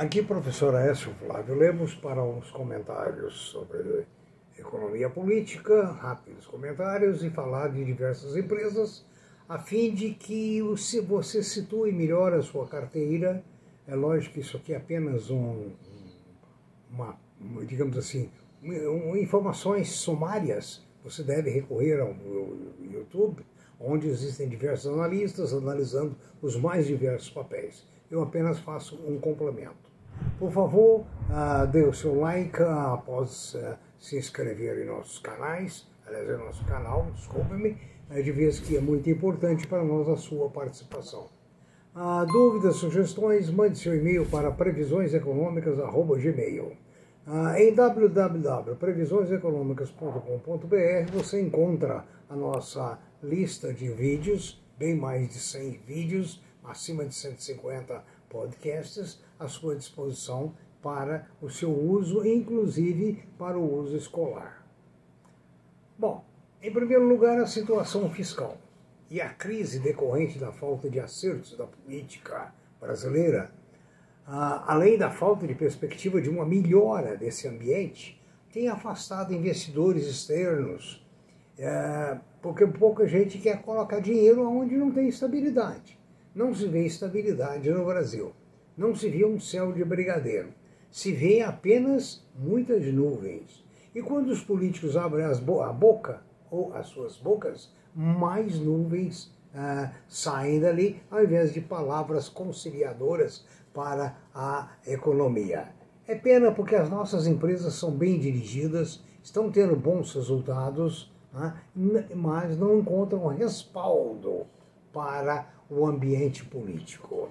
Aqui, professor Aécio Flávio Lemos, para uns comentários sobre economia política, rápidos comentários, e falar de diversas empresas, a fim de que você situe melhor a sua carteira. É lógico que isso aqui é apenas um, uma, digamos assim, informações sumárias. Você deve recorrer ao YouTube, onde existem diversos analistas analisando os mais diversos papéis. Eu apenas faço um complemento. Por favor, uh, dê o seu like uh, após uh, se inscrever em nossos canais, aliás, em nosso canal, desculpe-me, de vez que é muito importante para nós a sua participação. Uh, dúvidas, sugestões, mande seu e-mail para previsioneseconômicas.gmail. Uh, em www.previsioneseconômicas.com.br você encontra a nossa lista de vídeos, bem mais de 100 vídeos, acima de 150 podcasts à sua disposição para o seu uso, inclusive para o uso escolar. Bom, em primeiro lugar, a situação fiscal e a crise decorrente da falta de acertos da política brasileira, além da falta de perspectiva de uma melhora desse ambiente, tem afastado investidores externos, é, porque pouca gente quer colocar dinheiro onde não tem estabilidade. Não se vê estabilidade no Brasil. Não se vê um céu de brigadeiro. Se vê apenas muitas nuvens. E quando os políticos abrem bo a boca, ou as suas bocas, mais nuvens ah, saem dali, ao invés de palavras conciliadoras para a economia. É pena porque as nossas empresas são bem dirigidas, estão tendo bons resultados, né, mas não encontram respaldo para o ambiente político.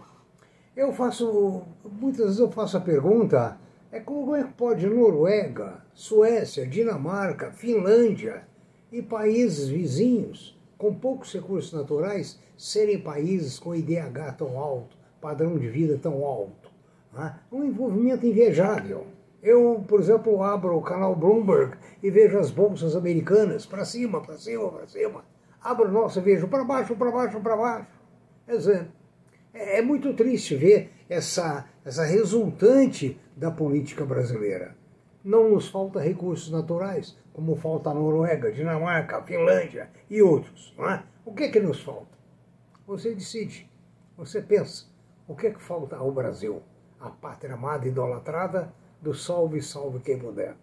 Eu faço, muitas vezes eu faço a pergunta, é como é que pode Noruega, Suécia, Dinamarca, Finlândia e países vizinhos com poucos recursos naturais serem países com IDH tão alto, padrão de vida tão alto? Né? Um envolvimento invejável. Eu, por exemplo, abro o canal Bloomberg e vejo as bolsas americanas para cima, para cima, para cima. Abro o nosso e vejo para baixo, para baixo, para baixo. É, é muito triste ver essa, essa resultante da política brasileira. Não nos falta recursos naturais, como falta a Noruega, Dinamarca, Finlândia e outros. Não é? O que é que nos falta? Você decide, você pensa. O que é que falta ao Brasil? A pátria amada e idolatrada do salve, salve quem puder.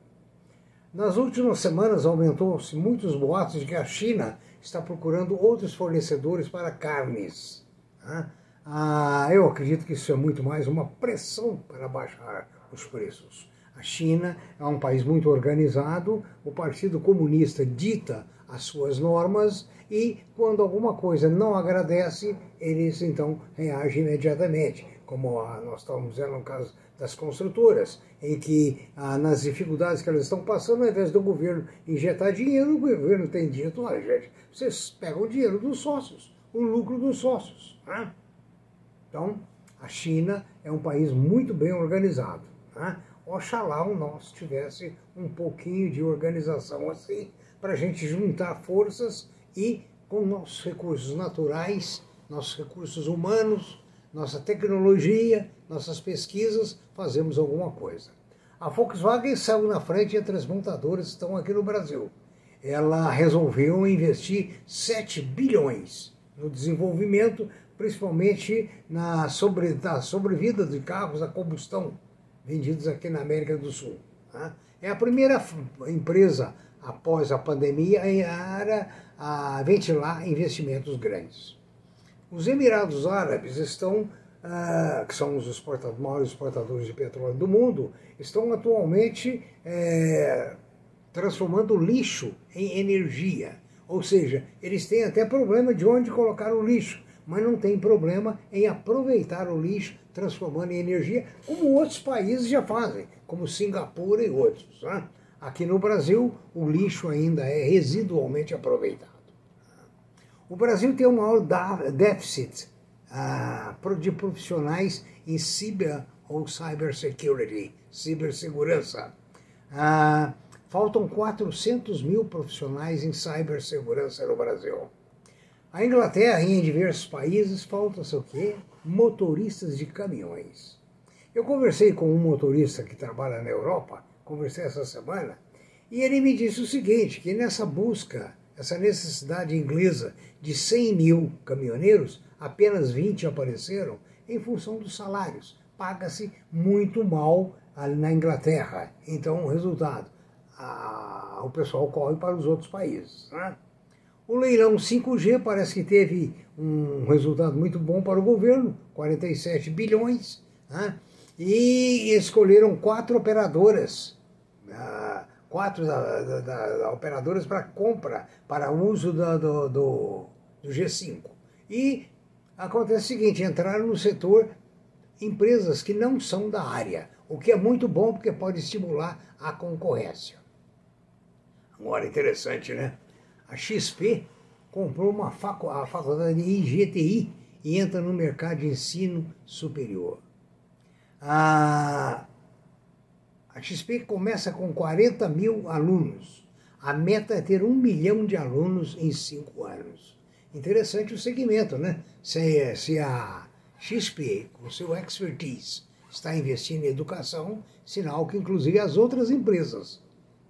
Nas últimas semanas aumentou-se muitos boatos de que a China está procurando outros fornecedores para carnes. Né? Ah, eu acredito que isso é muito mais uma pressão para baixar os preços. A China é um país muito organizado, o Partido Comunista dita as suas normas e, quando alguma coisa não agradece, eles então reagem imediatamente, como a, nós estamos vendo no caso das construtoras, em que ah, nas dificuldades que elas estão passando, ao invés do governo injetar dinheiro, o governo tem dito, olha gente, vocês pegam o dinheiro dos sócios, o lucro dos sócios. Né? Então, a China é um país muito bem organizado. Né? Oxalá o nosso tivesse um pouquinho de organização assim, para a gente juntar forças e, com nossos recursos naturais, nossos recursos humanos, nossa tecnologia, nossas pesquisas, fazemos alguma coisa. A Volkswagen saiu na frente entre as montadoras estão aqui no Brasil. Ela resolveu investir 7 bilhões no desenvolvimento principalmente na, sobre, na sobrevida de carros a combustão vendidos aqui na América do Sul. Tá? É a primeira empresa após a pandemia a ventilar investimentos grandes. Os Emirados Árabes estão, ah, que são os exportadores, maiores exportadores de petróleo do mundo, estão atualmente é, transformando lixo em energia. Ou seja, eles têm até problema de onde colocar o lixo mas não tem problema em aproveitar o lixo, transformando em energia, como outros países já fazem, como Singapura e outros. Né? Aqui no Brasil, o lixo ainda é residualmente aproveitado. O Brasil tem o maior déficit ah, de profissionais em cyber ou cibersegurança. Ah, faltam 400 mil profissionais em cibersegurança no Brasil. A Inglaterra e em diversos países faltam-se o quê? Motoristas de caminhões. Eu conversei com um motorista que trabalha na Europa, conversei essa semana, e ele me disse o seguinte, que nessa busca, essa necessidade inglesa de 100 mil caminhoneiros, apenas 20 apareceram em função dos salários. Paga-se muito mal na Inglaterra. Então, o resultado, a, o pessoal corre para os outros países. Né? O leilão 5G parece que teve um resultado muito bom para o governo, 47 bilhões, né? e escolheram quatro operadoras, uh, quatro da, da, da, operadoras para compra, para uso do, do, do G5. E acontece o seguinte, entraram no setor empresas que não são da área, o que é muito bom porque pode estimular a concorrência. Agora, interessante, né? A XP comprou uma facu a faculdade de IGTI e entra no mercado de ensino superior. A, a XP começa com 40 mil alunos. A meta é ter um milhão de alunos em cinco anos. Interessante o segmento, né? Se, se a XP, com seu expertise, está investindo em educação, sinal que inclusive as outras empresas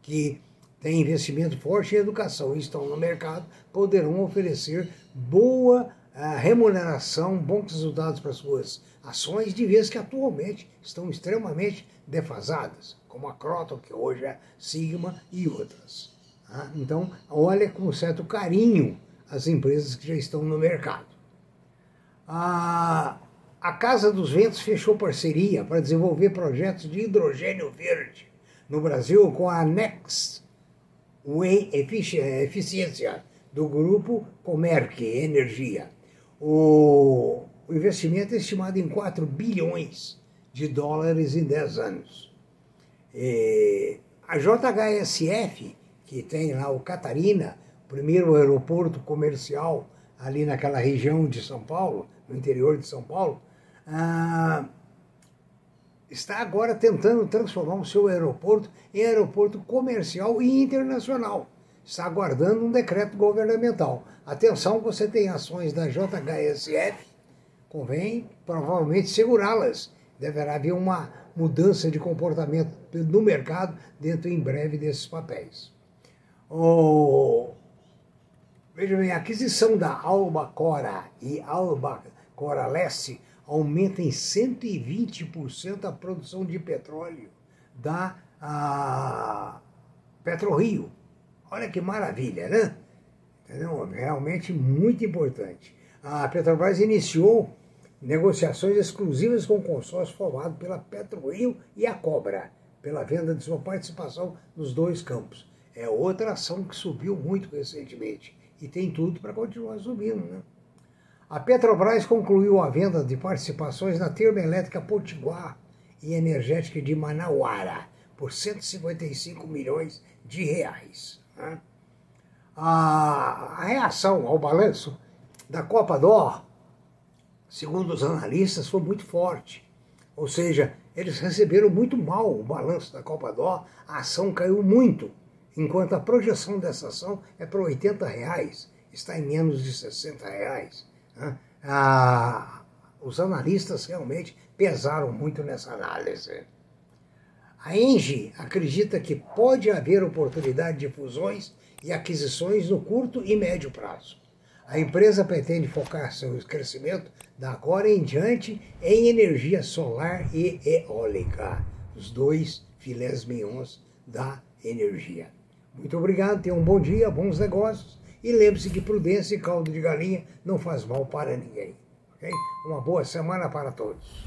que têm investimento forte em educação e estão no mercado poderão oferecer boa uh, remuneração, bons resultados para suas ações, de vez que atualmente estão extremamente defasadas, como a Croton, que hoje é Sigma e outras. Tá? Então, olha com certo carinho as empresas que já estão no mercado. A, a Casa dos Ventos fechou parceria para desenvolver projetos de hidrogênio verde no Brasil com a Next Eficiência do grupo Comerc Energia. O, investimento é estimado em 4 bilhões de dólares em 10 anos. E a JHSF, que tem lá o Catarina, primeiro aeroporto comercial ali naquela região de São Paulo, no interior de São Paulo, ah, está agora tentando transformar o seu aeroporto em aeroporto comercial e internacional. Está aguardando um decreto governamental. Atenção, você tem ações da JHSF, convém provavelmente segurá-las. Deverá haver uma mudança de comportamento no mercado dentro em breve desses papéis. O Veja bem, a aquisição da Albacora e Albacora Leste aumenta em 120% a produção de petróleo da a, PetroRio. Olha que maravilha, né? Entendeu? Realmente muito importante. A Petrobras iniciou negociações exclusivas com o consórcio formado pela PetroRio e a Cobra, pela venda de sua participação nos dois campos. É outra ação que subiu muito recentemente e tem tudo para continuar subindo. Né? A Petrobras concluiu a venda de participações na termoelétrica Potiguar e energética de Manauara por 155 milhões de reais. A, reação ao balanço da Copa Dor, segundo os analistas, foi muito forte. Ou seja, eles receberam muito mal o balanço da Copa Dor, a ação caiu muito enquanto a projeção dessa ação é para 80 reais, está em menos de 60 reais. Né? Ah, os analistas realmente pesaram muito nessa análise. A Engie acredita que pode haver oportunidade de fusões e aquisições no curto e médio prazo. A empresa pretende focar seu crescimento da agora em diante em energia solar e eólica, os dois filés mignons da energia. Muito obrigado, tenha um bom dia, bons negócios e lembre-se que prudência e caldo de galinha não faz mal para ninguém. Okay? Uma boa semana para todos.